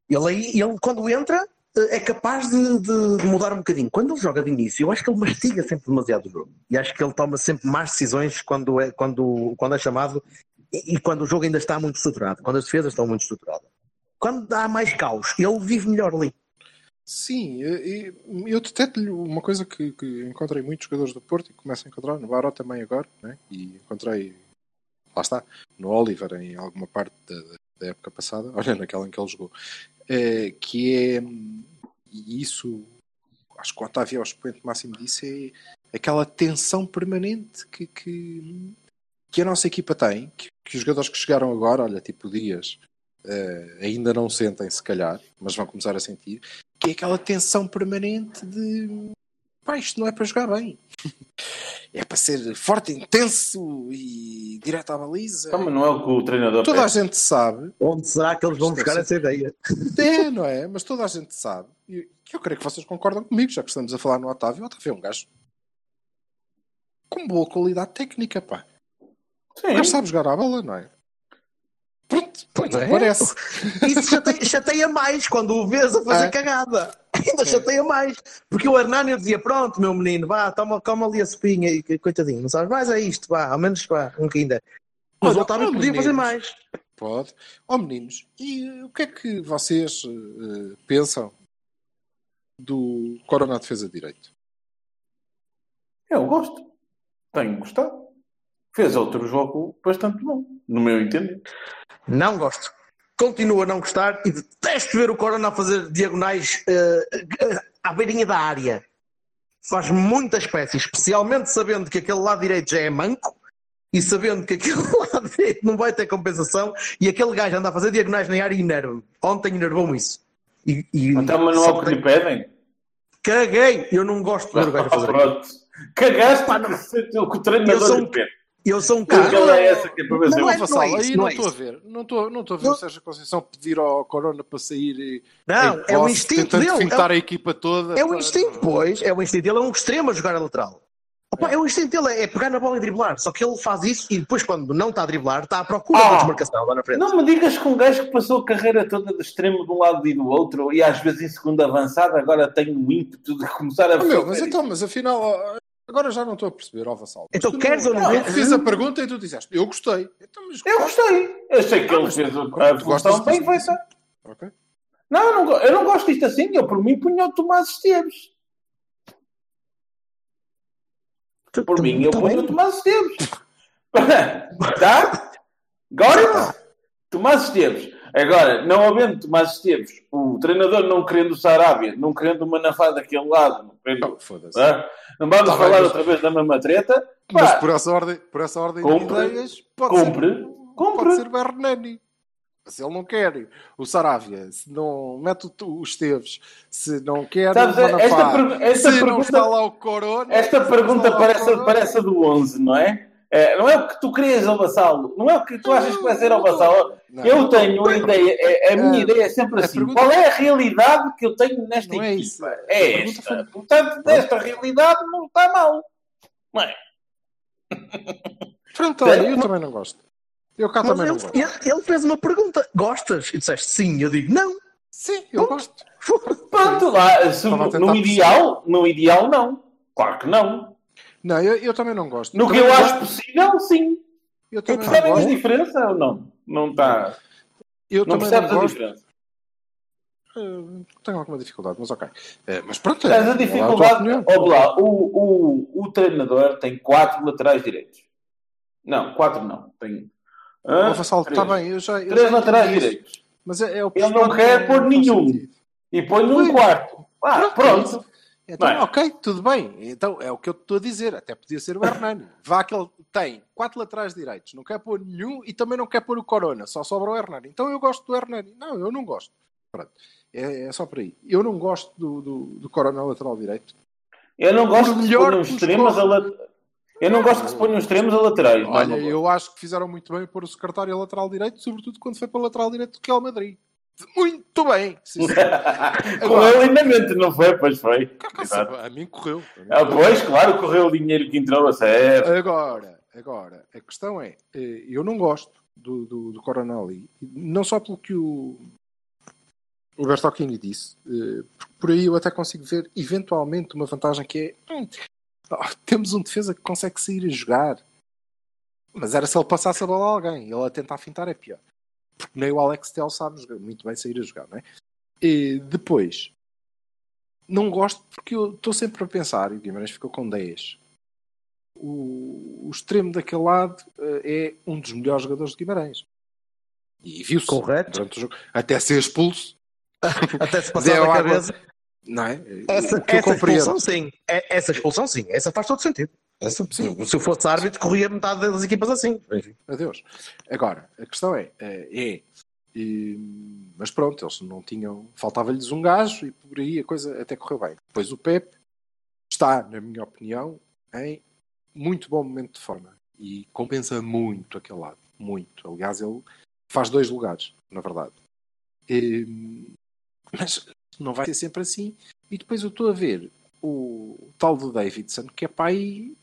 Ele aí, ele quando entra eh, é capaz de, de- de mudar um bocadinho. Quando ele joga de início, eu acho que ele mastiga sempre demasiado o jogo. E acho que ele toma sempre más decisões quando é, quando, quando é chamado e, e quando o jogo ainda está muito estruturado, quando as defesas estão muito estruturadas. Quando há mais caos, ele vive melhor ali. Sim, eu deteto-lhe uma coisa que, que encontrei muitos jogadores do Porto e começo a encontrar no Baró também agora, né? e encontrei, lá está, no Oliver em alguma parte da, da época passada, olha, naquela em que ele jogou, é, que é, e isso, acho que o Otávio é o expoente máximo disso, é aquela tensão permanente que, que, que a nossa equipa tem, que, que os jogadores que chegaram agora, olha, tipo Dias, eh, ainda não sentem, se calhar, mas vão começar a sentir, que é aquela tensão permanente de pá, isto não é para jogar bem. É para ser forte, intenso e direto à baliza. Então, mas não é o que o treinador Toda a pede. gente sabe, Onde será que eles vão buscar deve essa ideia? é, não é? Mas toda a gente sabe. E eu creio que vocês concordam comigo, já que estamos a falar no Otávio. O Otávio é um gajo com boa qualidade técnica, pá. O gajo Sim. sabe jogar à bola, não é? Pois é. parece. Isso chateia, chateia mais quando o vês a fazer É. cagada. Ainda chateia mais. Porque o Hernani eu dizia: Pronto, meu menino, vá, toma, toma ali a sopinha e coitadinho, não sabes? Mais é isto, vá, ao menos vá, um que ainda. Mas o Otávio oh, podia fazer mais. Pode. Ó meninos, e eh, o que é que vocês eh, pensam do Corona Defesa de Direito? Eu gosto. Tenho gostado. Fez outro jogo bastante bom, no meu entender. Não gosto. Continuo a não gostar e detesto ver o Corona a fazer diagonais eh, à beirinha da área. Faz muita espécie, especialmente sabendo que aquele lado direito já é manco e sabendo que aquele lado direito não vai ter compensação e aquele gajo anda a fazer diagonais na área e enerva-me. Ontem enervou-me isso. E, e Então, mas não é o que lhe pedem? Caguei! Eu não gosto de ver o gajo a fazer. Pronto. Cagaste Pá, não. que o que o Eu treinador sou lhe um- pede. Eu sou um cara. ele é essa que é para ver se Não eu- é- Vassal, isso, aí não não é estou a ver. Não estou, não estou a ver Não. o Sérgio Conceição pedir ao Corona para sair e Não, é o instinto dele. É a equipa toda. É o instinto, pois. É o instinto. Ele é um extremo a jogar a lateral. Opa, é o instinto dele, é pegar na bola e driblar. Só que ele faz isso e depois, quando não está a driblar, está à procura Ah. da desmarcação lá na frente. Não me digas que um gajo que passou a carreira toda de extremo de um lado e do outro e às vezes em segunda avançada agora tem o ímpeto de começar a Ah, meu, mas isso. então, mas afinal, agora já não estou a perceber, ó Vassal. Então tu queres ou não Eu fiz a pergunta e tu disseste, eu gostei. Então, mas Eu gostei. Eu sei que Ah, ele fez a- função bem feita. Ok. Não, eu não, eu não gosto disto assim. Eu, por mim, punha o Tomás Esteves. Por mim, eu ponho bem. o Tomás Esteves. tá? Agora, Tomás Esteves. Agora, não havendo Tomás Esteves, o treinador não querendo o Sarabia, não querendo o Manafá daquele lado, não, querendo, Oh, Foda-se. Não vamos Tá falar bem, outra vez da mesma treta. Mas Pá, por essa ordem, por essa ordem Compre. de ideias, pode Compre. ser, Compre. pode ser o Hernani. Se ele não quer o Saravia, se não mete o, o Esteves, se não quer Sabes, o Manafá, esta esta se não pergunta- está lá o Corona... Esta pergunta não parece, parece a do 11, não é? É, Não é o que tu querias ao vassalo, não é o que tu achas que vai ser ao vassalo. Não, Eu não, tenho uma ideia, é- a minha É, ideia é sempre a assim. pergunta- Qual é a realidade que eu tenho nesta Não é equipa? A É pergunta esta. foi- Portanto, desta realidade não está mal. Não é? Pronto, olha, eu também não gosto. Eu cá Mas também não ele, gosto. ele- ele fez uma pergunta: gostas? E disseste sim. Eu digo: não. Sim, eu gosto. Pronto, lá, se a no, no ideal, no ideal, não. Claro que não. Não, eu, eu também não gosto. No que Também eu não acho possível, sim. Eu também Percebem a diferença ou não? Não está. Eu Não também não a gosto. diferença. Eh, Tenho alguma dificuldade, mas ok. Eh, Mas pronto, Mas a tua dificuldade. Ouve lá, o, o, o treinador tem quatro laterais direitos. Não, quatro não. Tem. Ó, Vassal, Três. está bem, eu já. eu Três já laterais direitos. Mas é, é o Ele não quer que pôr nenhum. E põe num Pois. quarto. Ah, pronto. Então, é? ok, tudo bem. Então é o que eu estou a dizer. Até podia ser o Hernani. Vá que ele tem quatro laterais direitos, não quer pôr nenhum e também não quer pôr o Corona, só sobra o Hernani. Então eu gosto do Hernani. Não, eu não gosto. Pronto. É, é só por aí. Eu não gosto do, do, do Corona lateral direito. Eu não gosto se melhor que os extremos a. Eu não gosto que se ponham extremos a laterais. é Olha, boa. eu acho que fizeram muito bem pôr o secretário a lateral direito, sobretudo quando foi para o lateral direito do Real Madrid. Muito bem! Sim, sim. Correu lindamente, não foi? Pois foi. A mim correu. A mim Ah, pois, claro, correu o dinheiro que entrou a sério. Agora, agora, a questão é, eh, eu não gosto do, do, do Corona ali, não só pelo que o, o Bertocchini disse, eh, porque por aí eu até consigo ver eventualmente uma vantagem que é hum, oh, temos um defesa que consegue sair a jogar, mas era se ele passasse a bola a alguém, ele a tentar fintar é pior. Porque nem o Alex Tel sabe jogar- muito bem sair a jogar, não é? E depois, não gosto porque eu estou sempre a pensar, e o Guimarães ficou com 10 o, o extremo daquele lado eh, é um dos melhores jogadores de Guimarães. E viu-se Correto. durante o jogo. Até ser expulso, Até se passar Água- cabeça. não é? Essa, essa expulsão, sim. É- Essa expulsão, sim. Essa faz todo sentido. Sim. Se eu fosse árbitro, corria metade das equipas assim. Adeus. Agora, a questão é, eh, é e- mas pronto, eles não tinham, faltava-lhes um gajo e por aí a coisa até correu bem. Depois o Pep está, na minha opinião, em muito bom momento de forma e compensa muito aquele lado, muito. Aliás, ele faz dois lugares, na verdade. E- mas não vai ser sempre assim. E depois eu estou a ver o tal do Davidson, que é aí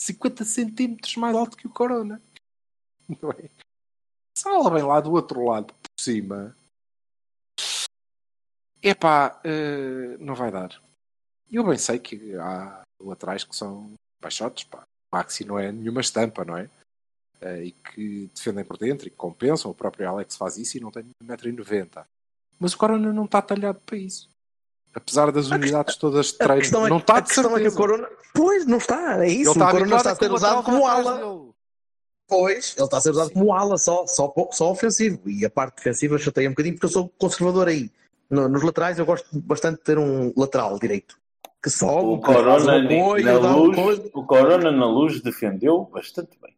50 centímetros mais alto que o Corona. Não é? Se ela vem lá do outro lado, por cima, epá, eh, não vai dar. Eu bem sei que há laterais que são baixotes, pá. Maxi não é nenhuma estampa, não é? Eh, e que defendem por dentro e que compensam. O próprio Alex faz isso e não tem 1,90m. Mas o Corona não está talhado para isso. Apesar das unidades todas de treino, é, não está de questão é que o certeza. Corona. Pois, não está. É Ele isso. O Corona está a ser usado como ala. dele. Pois, ele está a ser usado como ala só, só, só ofensivo. E a parte defensiva chateia um bocadinho porque eu sou conservador aí. No- nos laterais eu gosto bastante de ter um lateral direito. Que sobe, O que Corona, um apoio, na luz, o Corona na luz defendeu bastante bem.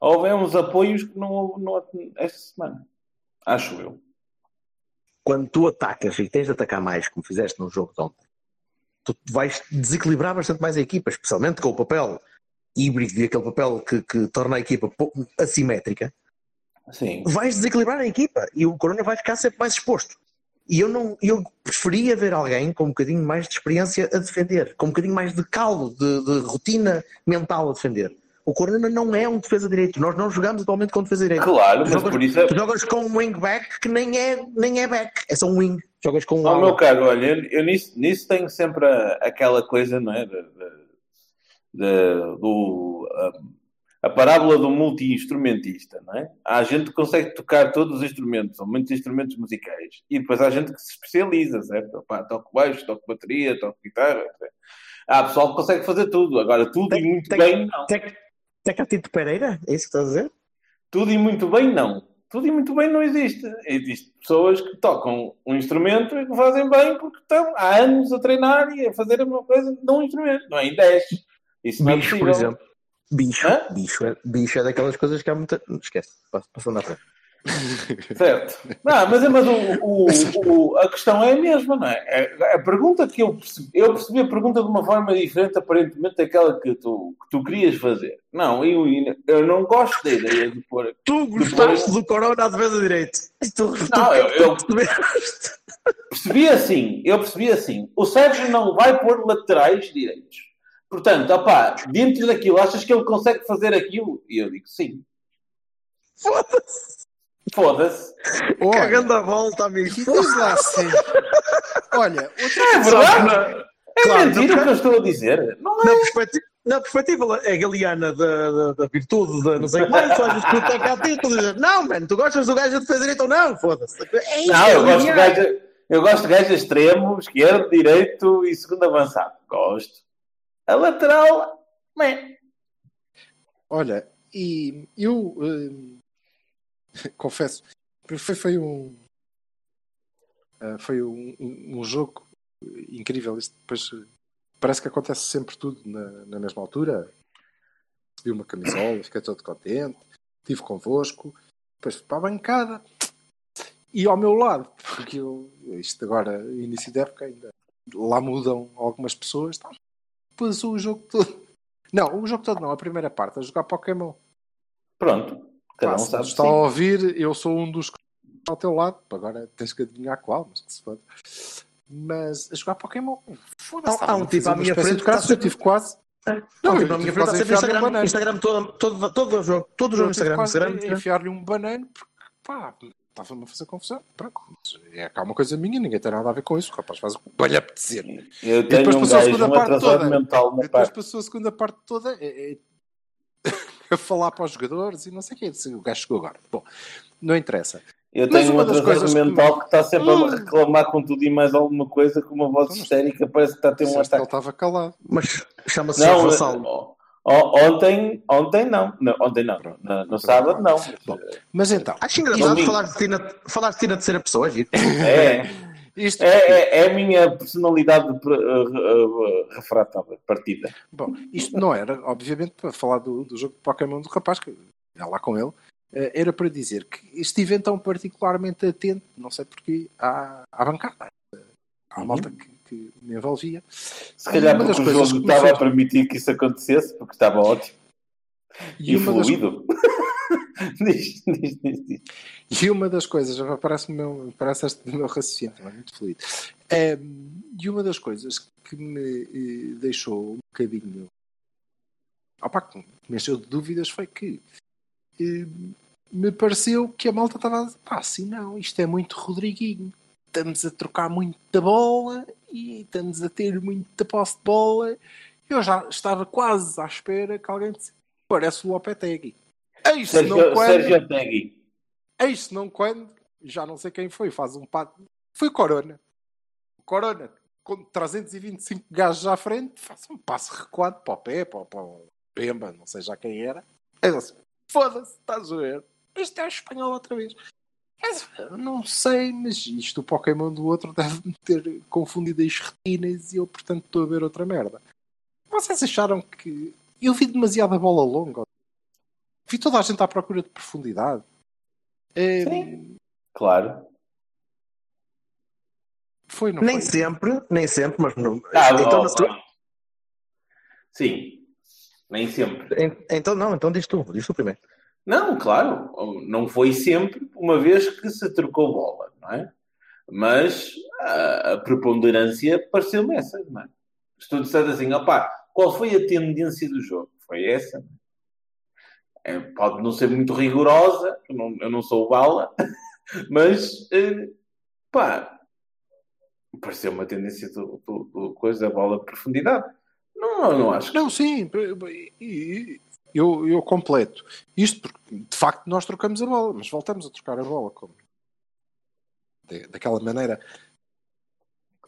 Houve uns apoios que não houve esta semana. Acho eu. Quando tu atacas e tens de atacar mais, como fizeste no jogo de ontem, tu vais desequilibrar bastante mais a equipa, especialmente com o papel híbrido e aquele papel que, que torna a equipa assimétrica. Sim. vais desequilibrar a equipa e o Corona vai ficar sempre mais exposto. E eu não, eu preferia ver alguém com um bocadinho mais de experiência a defender, com um bocadinho mais de caldo, de, de rotina mental a defender. O Corona não é um defesa direito. Nós não jogamos atualmente com defesa direito. Claro, Tu mas jogas, por isso é. tu jogas com um wingback que nem é, nem é back, é só um wing. Jogas com um ala. meu caro, olha, eu, eu nisso, nisso tenho sempre a- aquela coisa, não é? De, de- de- do, a parábola do multi-instrumentista, não é? Há gente que consegue tocar todos os instrumentos, ou muitos instrumentos musicais. E depois há gente que se especializa, certo? Pá, toco baixo, toco bateria, toco guitarra. etc. Há pessoal que consegue fazer tudo. Agora, tudo e muito Tem- bem, não. Tec- Tecatito Pereira? É isso que estás a dizer? Tudo e muito bem, não. Tudo e muito bem não existe. Existem pessoas que tocam um instrumento e que fazem bem porque estão há anos a treinar e a fazer a mesma coisa num instrumento, não é em 10. Isso não é Bicho, possível. por exemplo. Bicho. Hã? Bicho é, bicho é daquelas coisas que há muita. Esquece. Passa- Passando à frente. Certo. Não, mas, mas o, o- o- a questão é a mesma, não é? É- A pergunta que eu percebi, eu percebi a pergunta de uma forma diferente, aparentemente, daquela que tu, que tu querias fazer. Não, eu, eu não gosto da ideia de pôr. Tu gostaste do Corona à defesa direito. Tu, Não, eu- eu- tu percebeste? Percebi assim, eu percebi assim. O Sérgio não vai pôr laterais direitos. Portanto, opá, dentro daquilo, achas que ele consegue fazer aquilo? E eu digo sim. Foda-se. Foda-se. Olha, Cagando a volta, amigo. e lá sério. Olha, outra É verdade. É Claro, mentira o que eu estou a dizer. Não é. Na perspectiva, na perspectiva é galeana da, da, da virtude, da não sei o que mais, tu achas que tu Tecatito, tu dizes, não, mano, tu gostas do gajo defesa direito ou não? Foda-se. É isso, Não, é eu gosto, de linear. gajo, eu gosto de gajo extremo, esquerdo, direito e segundo avançado. Gosto. A lateral, né? Olha, e eu hum, confesso, foi, foi um ah, foi um, um- jogo incrível. Isto depois parece que acontece sempre tudo na, na mesma altura. Recebi uma camisola, fiquei todo contente, estive convosco, depois fui para a bancada e ao meu lado, porque eu, isto agora, início de época, ainda lá mudam algumas pessoas, tá? passou o jogo todo. Não, o jogo todo não, a primeira parte, a jogar Pokémon. Pronto. Cada um Pá, sabe. está sim. a ouvir, eu sou um dos que está ao teu lado. Agora tens que adivinhar qual, mas que se foda. Mas a jogar Pokémon, foda-se. Há- há um estava a tipo fazer à minha frente que está eu tive quase. Não, eu tipo, na minha tive frente quase está a sempre enfiar-lhe um Instagram, banano. Instagram todo, todo, todo o jogo, todo o Eu jogo tive Instagram, quase Instagram, enfiar-lhe um banano porque, pá, estava-me a fazer confusão. Pronto, é cá uma coisa minha, ninguém tem nada a ver com isso. O rapaz faz o que lhe apetecer. Eu depois tenho um passou a segunda um parte toda. mental E depois parte. passou a segunda parte toda é, é- a falar para os jogadores e não sei o que. O gajo chegou agora. Bom, não interessa. Eu tenho um uma das atrasado coisas que- mental que está sempre Hum. a reclamar com tudo e mais alguma coisa com uma voz Então, histérica, parece que está a ter um Disseste que ele ataque. estava calado. Mas chama-se ó, ontem, ontem não. não ontem não. Pronto. No, no Pronto. sábado não. Bom. Mas então, Acho engraçado falar de, ti na, falar de ti na terceira pessoa, é giro. É, isto é, é, é a minha personalidade uh, uh, refratável, partida. Bom, isto não era, obviamente, para falar do, do jogo de Pokémon do rapaz, que é lá com ele, eh, era para dizer que estive então particularmente atento, não sei porquê, à, à bancada, à Uhum. malta que, que me envolvia. Se calhar porque o coisas jogo estava a permitir que isso acontecesse, porque estava ótimo e, E uma, das. diz, diz, diz, diz. e uma das coisas, parece, meu, parece este meu raciocínio, é muito fluido. Eh, e uma das coisas que me eh, deixou um bocadinho opá, que me encheu de dúvidas foi que eh, me pareceu que a malta estava a dizer, assim não, isto é muito Rodriguinho. Estamos a trocar muita bola e estamos a ter muita posse de bola. Eu já estava quase à espera que alguém dissesse, parece o Lopetegui. Eis se não quando, Sérgio Tegui. eis se não quando, já não sei quem foi, faz um pato. Foi Corona. Corona, com 325 gajos à frente, faz um passo recuado para o pé, para, o- para o Pemba, não sei já quem era. Foda-se, estás a ver? Isto é o espanhol outra vez. Não sei, mas isto, o Pokémon do outro, deve-me ter confundido as retinas e eu, portanto, estou a ver outra merda. Vocês acharam que. Eu vi demasiada bola longa? Vi toda a gente à procura de profundidade. É, Sim. Claro. Foi, não Nem foi? sempre, nem sempre, mas não. Ah, então, ó, na sua-. Sim. Nem sempre. en- então não, então diz tu, diz tu primeiro. Não, claro, não foi sempre, uma vez que se trocou bola, não é? Mas a, a preponderância pareceu-me essa, não é? Se tu disseres assim, opá, qual foi a tendência do jogo? Foi essa. É, pode não ser muito rigorosa, eu não, eu não sou bala, mas, eh, pá, pareceu uma tendência do, do, do coisa da bola de profundidade. Não, não acho que Não, sim. E- eu, eu completo. Isto porque, de facto, nós trocamos a bola, mas voltamos a trocar a bola como de- daquela maneira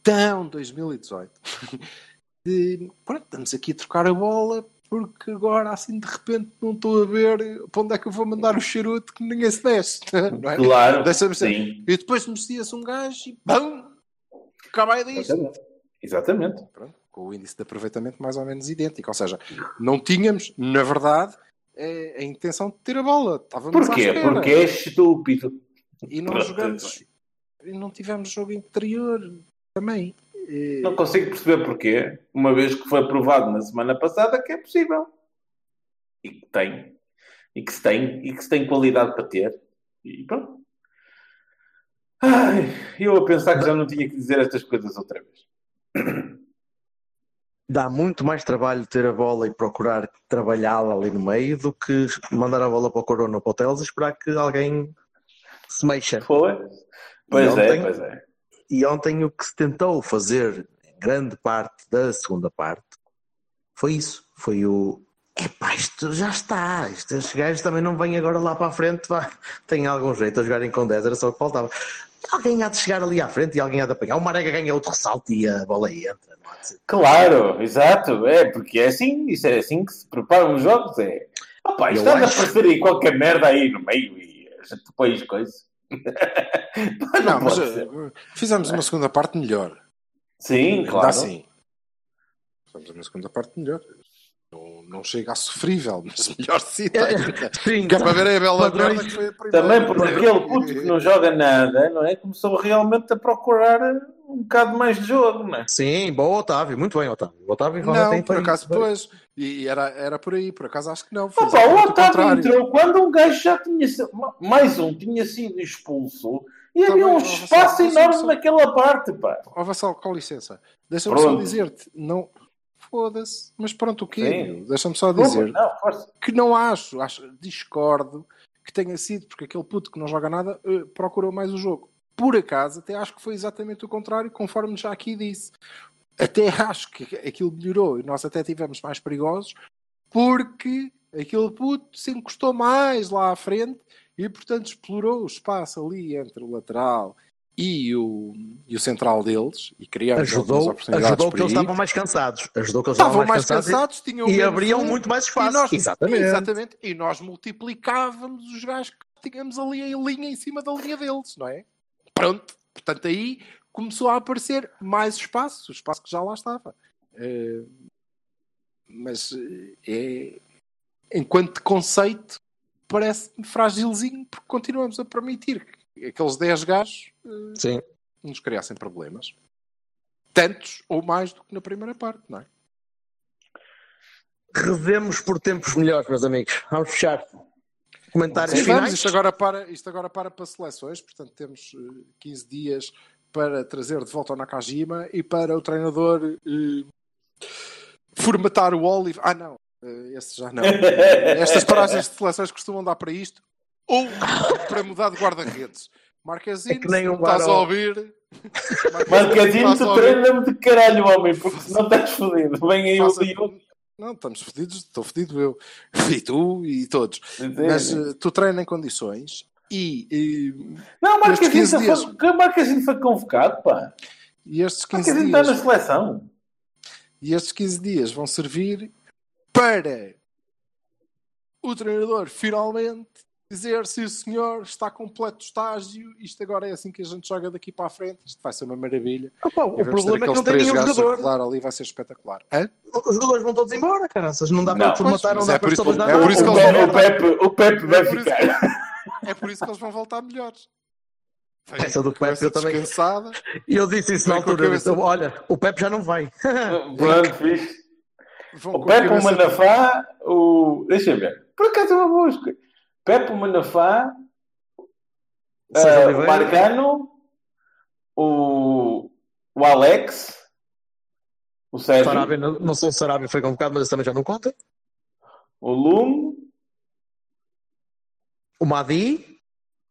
tão 2018. De, pronto, estamos aqui a trocar a bola porque agora, assim, de repente, não estou a ver para onde é que eu vou mandar o charuto que ninguém se desce. Não é? Claro, Deixa-me ser. sim. E depois metia-se um gajo e BAM! Acabei disto. Exatamente. Exatamente. Pronto, com o índice de aproveitamento mais ou menos idêntico. Ou seja, não tínhamos, na verdade, eh, a intenção de ter a bola. Estávamos Porquê? Porque é estúpido. E não Pronto, jogamos. E não tivemos jogo interior também. Eh, Não consigo perceber porquê, uma vez que foi provado na semana passada que é possível. E que tem. E que se tem. E que se tem qualidade para ter. E pronto. Ai, eu a pensar que já não tinha que dizer estas coisas outra vez. Dá muito mais trabalho ter a bola e procurar trabalhá-la ali no meio do que mandar a bola para o Corona ou para o Teles e esperar que alguém se mexa. Foi? Pois E é, ontem- pois é. E ontem o que se tentou fazer, em grande parte da segunda parte, foi isso. Foi o. Epá, isto já está. Estes gajos também não vêm agora lá para a frente. Vá. Tem algum jeito a jogarem com 10, era só o que faltava. Alguém há de chegar ali à frente e alguém há de apanhar. O Marega ganha outro ressalto e a bola entra. Claro, exato. É, porque é assim, isso é assim que se preparam os jogos. É. Opa, isto Eu anda a acho- aparecer aí qualquer merda aí no meio e a gente põe as coisas. Pá, não, mas eh, fizemos uma segunda parte melhor. Sim, claro. assim. Fizemos uma segunda parte melhor. Não, não chega a sofrível, mas melhor sim. tá? Sim, Que é para ver a bela merda que foi a primeira. Também porque aquele puto que não joga nada, não é? Começou realmente a procurar um bocado mais de jogo, não é? Sim, bom, Otávio. Muito bem, Otávio. O Otávio Não, tem por acaso depois. E era, era por aí, por acaso acho que não. Opa, o Otávio contrário. entrou quando um gajo já tinha sido, mais um tinha sido expulso e Tá havia um espaço Vassal, enorme naquela parte, pá. Ó Vassal, com licença. Deixa-me só dizer-te. Não. Foda-se. Mas pronto, o quê? Deixa-me só dizer Não, que não acho, acho, discordo que tenha sido porque aquele puto que não joga nada eh, procurou mais o jogo. Por acaso, até acho que foi exatamente o contrário, conforme já aqui disse. Até acho que aquilo melhorou e nós até tivemos mais perigosos porque aquele puto se encostou mais lá à frente e, portanto, explorou o espaço ali entre o lateral e o, e o central deles e criamos Ajudou, ajudou que eles estavam mais cansados. Ajudou que eles Estavam mais cansados. e menos abriam volume, muito mais e espaço. nós, Exatamente. exatamente. E nós multiplicávamos os gajos que tínhamos ali em linha em cima da linha deles, não é? Pronto. Portanto, aí começou a aparecer mais espaço, o espaço que já lá estava. Eh, mas eh, é, enquanto conceito, parece-me frágilzinho porque continuamos a permitir que aqueles 10 gajos Sim. nos criassem problemas. Tantos ou mais do que na primeira parte, não é? Revemos por tempos melhores, meus amigos. Vamos fechar. Comentários Sim, vamos. finais. Isto agora, para, isto agora para para seleções, portanto temos eh, 15 dias para trazer de volta o Nakajima e para o treinador eh, formatar o Olive. Ah, não, eh, esse já não. Estas paragens de seleções costumam dar para isto ou para mudar de guarda-redes. Marquezine, É que nem um estás a ouvir. Marquezine, tu treina-me de caralho, homem, porque senão estás fodido. Vem aí o Diogo. Não, estamos fodidos, estou fodido eu. E tu e todos. Mas eh, tu treina em condições e, e, Não, 15 Marquezine, dias. foi, Marquezine foi convocado, pá. e estes 15 Marquezine está dias. na seleção. E estes 15 dias vão servir para o treinador finalmente dizer se o senhor está completo estágio, isto agora é assim que a gente joga daqui para a frente, isto vai ser uma maravilha. Opa, o problema é que aqueles não tem três nenhum jogador. rolar ali, vai ser espetacular. Hã? Os jogadores vão todos embora, caraças. Não dá Não, para formatar, não dá é para estabilizar é nada. por isso que o, o Pepe, o Pepe vai isso que- ficar. É por isso que eles vão voltar melhores. Essa do Pepe eu também- descansada. E eu disse isso na altura. eu cabeça- disse, olha, o Pepe já não vai. Pronto, fixe. O Pepe, o Manafá, o. Deixa eu ver. Por acaso é uma escolha. Pepe, o Manafá, eh, o. Marcano, o, o Alex, o Sérgio, Sarabia, não, não sei se Sarabia foi convocado, mas esse também já não conta. o Lume, O Madi.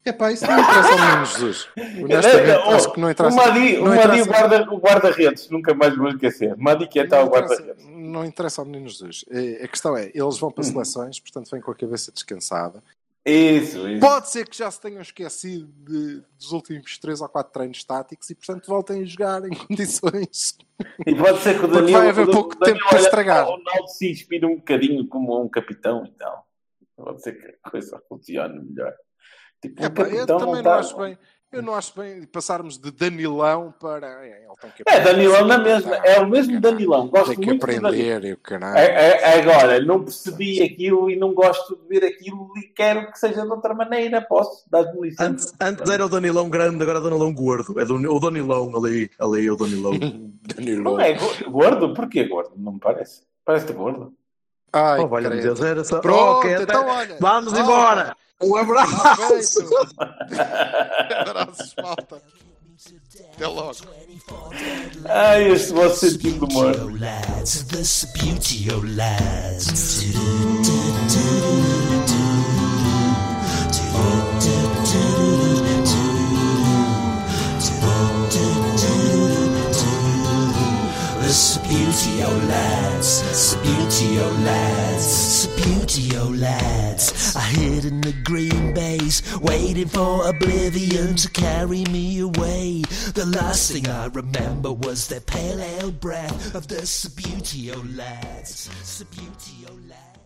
É pá, isso não interessa ao menino Jesus. Honestamente, Não, acho que não interessa. O Madi, não o Madi interessa- guarda, o guarda-redes, nunca mais vou esquecer. Madi que é tal guarda-redes. não interessa ao menino Jesus. É- A questão é, eles vão para Hum. seleções, portanto vêm com a cabeça descansada. Isso, isso. Pode ser que já se tenham esquecido de- dos últimos 3 ou 4 treinos táticos e, portanto, voltem a jogar em condições. E pode ser que o Danilo, vai haver o pouco Danilo tempo para estragar. O Ronaldo se inspira um bocadinho como um capitão e tal. Pode ser que a coisa funcione melhor. Tipo, É pá, eu também não tá- acho bem. Eu não acho bem passarmos de Danilão para. É, É. Danilão na mesma. É o mesmo Caralho. Danilão. Gosto Tem que muito aprender e o caralho. É- é- Agora, não percebi aquilo e não gosto de ver aquilo e quero que seja de outra maneira. Posso dar-me licença? Antes, antes era o Danilão grande, agora é o Danilão gordo. É o Danilão ali, ali é o Danilão. Danilão. Não é go- gordo? Porquê gordo? Não me parece. Parece-te gordo. Ai, oh. Deus, era só. Pronto, Ok, então até- olha. Vamos Olha. embora! Um abraço! Abraços, malta. Até logo. Ai, este vosso sentido de humor. Sputio oh, lads, Sputio oh, lads, Sputio oh, lads. I hid in the green base, waiting for oblivion to carry me away. The last thing I remember was the pale ale breath of the Sputio lads, Sputio lads.